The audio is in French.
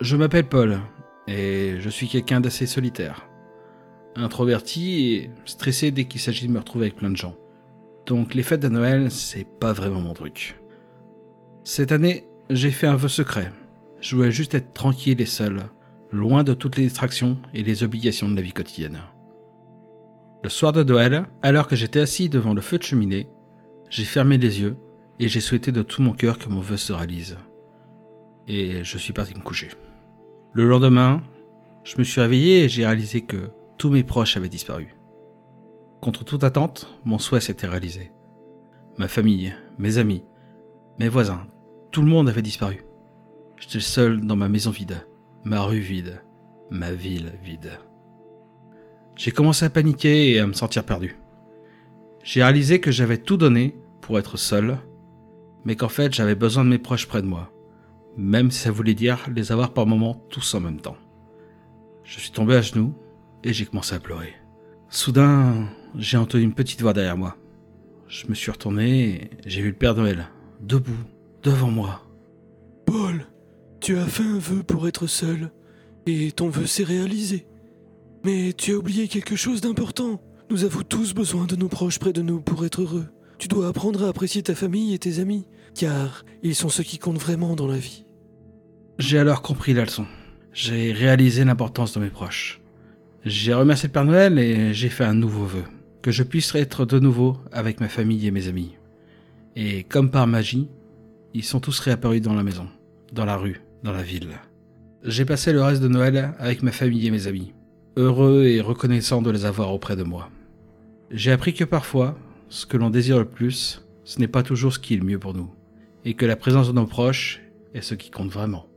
Je m'appelle Paul et je suis quelqu'un d'assez solitaire. Introverti et stressé dès qu'il s'agit de me retrouver avec plein de gens. Donc les fêtes de Noël, c'est pas vraiment mon truc. Cette année, j'ai fait un vœu secret. Je voulais juste être tranquille et seul, loin de toutes les distractions et les obligations de la vie quotidienne. Le soir de Noël, alors que j'étais assis devant le feu de cheminée, j'ai fermé les yeux et j'ai souhaité de tout mon cœur que mon vœu se réalise. Et je suis parti me coucher. Le lendemain, je me suis réveillé et j'ai réalisé que tous mes proches avaient disparu. Contre toute attente, mon souhait s'était réalisé. Ma famille, mes amis, mes voisins, tout le monde avait disparu. J'étais seul dans ma maison vide, ma rue vide, ma ville vide. J'ai commencé à paniquer et à me sentir perdu. J'ai réalisé que j'avais tout donné pour être seul, mais qu'en fait j'avais besoin de mes proches près de moi, même si ça voulait dire les avoir par moments tous en même temps. Je suis tombé à genoux et j'ai commencé à pleurer. Soudain, j'ai entendu une petite voix derrière moi. Je me suis retourné et j'ai vu le Père Noël, debout, devant moi. Paul, tu as fait un vœu pour être seul, et ton vœu s'est réalisé. Mais tu as oublié quelque chose d'important. Nous avons tous besoin de nos proches près de nous pour être heureux. Tu dois apprendre à apprécier ta famille et tes amis, car ils sont ceux qui comptent vraiment dans la vie. J'ai alors compris la leçon. J'ai réalisé l'importance de mes proches. J'ai remercié le Père Noël et j'ai fait un nouveau vœu. Que je puisse être de nouveau avec ma famille et mes amis. Et comme par magie, ils sont tous réapparus dans la maison, dans la rue, dans la ville. J'ai passé le reste de Noël avec ma famille et mes amis, heureux et reconnaissant de les avoir auprès de moi. J'ai appris que parfois, ce que l'on désire le plus, ce n'est pas toujours ce qui est le mieux pour nous, et que la présence de nos proches est ce qui compte vraiment.